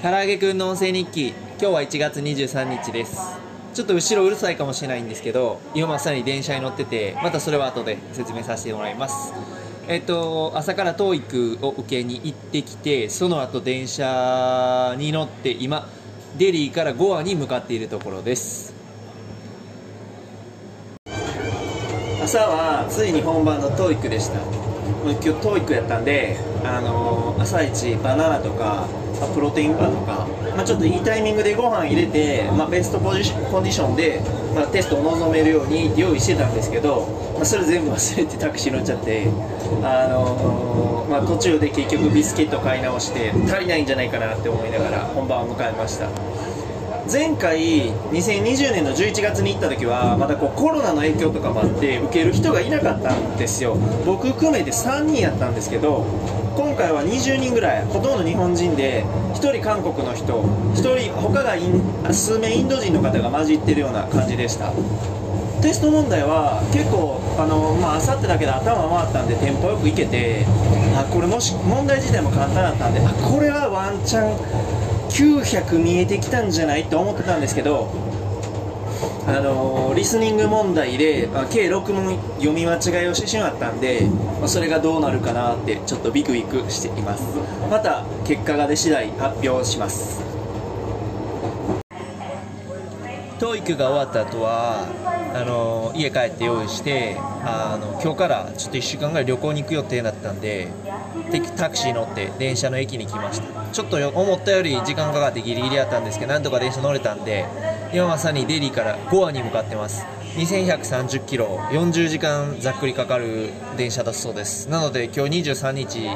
唐揚げくんの音声日記。今日は1月23日です。ちょっと後ろうるさいかもしれないんですけど今まさに電車に乗っててまたそれは後で説明させてもらいます。えっと朝から TOEIC を受けに行ってきてその後電車に乗って今デリーからゴアに向かっているところです。朝はついに本番の TOEIC でした。今日 TOEIC やったんであの朝一バナナとかプロテインバーとか、まあ、ちょっといいタイミングでご飯入れて、まあ、ベストポジシコンディションで、まあ、テストを臨めるように用意してたんですけど、まあ、それ全部忘れてタクシー乗っちゃって、あのー、まあ、途中で結局ビスケット買い直して足りないんじゃないかなって思いながら本番を迎えました。前回2020年の11月に行った時はまだこうコロナの影響とかもあって受ける人がいなかったんですよ。僕含めて3人やったんですけど今回は20人ぐらいほとんど日本人で1人韓国の人1人他が数名インド人の方が混じってるような感じでした。テスト問題は結構あのまあ明後日だけで頭回ったんでテンポよくいけてあこれもし問題自体も簡単だったんであこれはワンチャン900見えてきたんじゃないと思ってたんですけどあのリスニング問題で、まあ、計6問読み間違いをしてしまったんで、まあ、それがどうなるかなってちょっとビクビクしています。また結果が出次第発表します。TOEIC が終わった後はあの家帰って用意してあの今日からちょっと1週間ぐらい旅行に行く予定だったんでタクシー乗って電車の駅に来ました。ちょっと思ったより時間かかってギリギリだったんですけどなんとか電車乗れたんで今まさにデリーからゴアに向かってます。2130キロ40時間ざっくりかかる電車だそうです。なので今日23日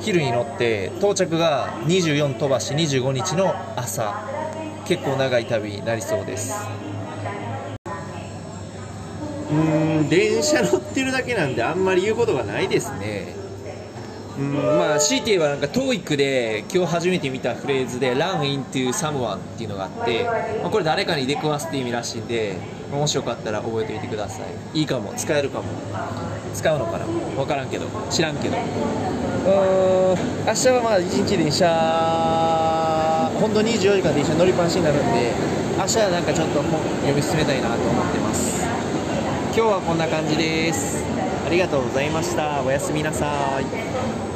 昼に乗って到着が24飛ばし25日の朝。結構長い旅になりそうです。うん電車乗ってるだけなんであんまり言うことがないですね。うんまあ強いて言えばなんか TOEIC で今日初めて見たフレーズで Run into someone っていうのがあって、まあ、これ誰かに出くわすって意味らしいんでもしよかったら覚えておいてください。いいかも。使えるかも。使うのかな。分からんけど。知らんけど。うん明日はまあ1日電車本当24時間電車乗りっぱなしになるんで明日はなんかちょっと本読み進めたいなと思ってます。今日はこんな感じです。ありがとうございました。おやすみなさい。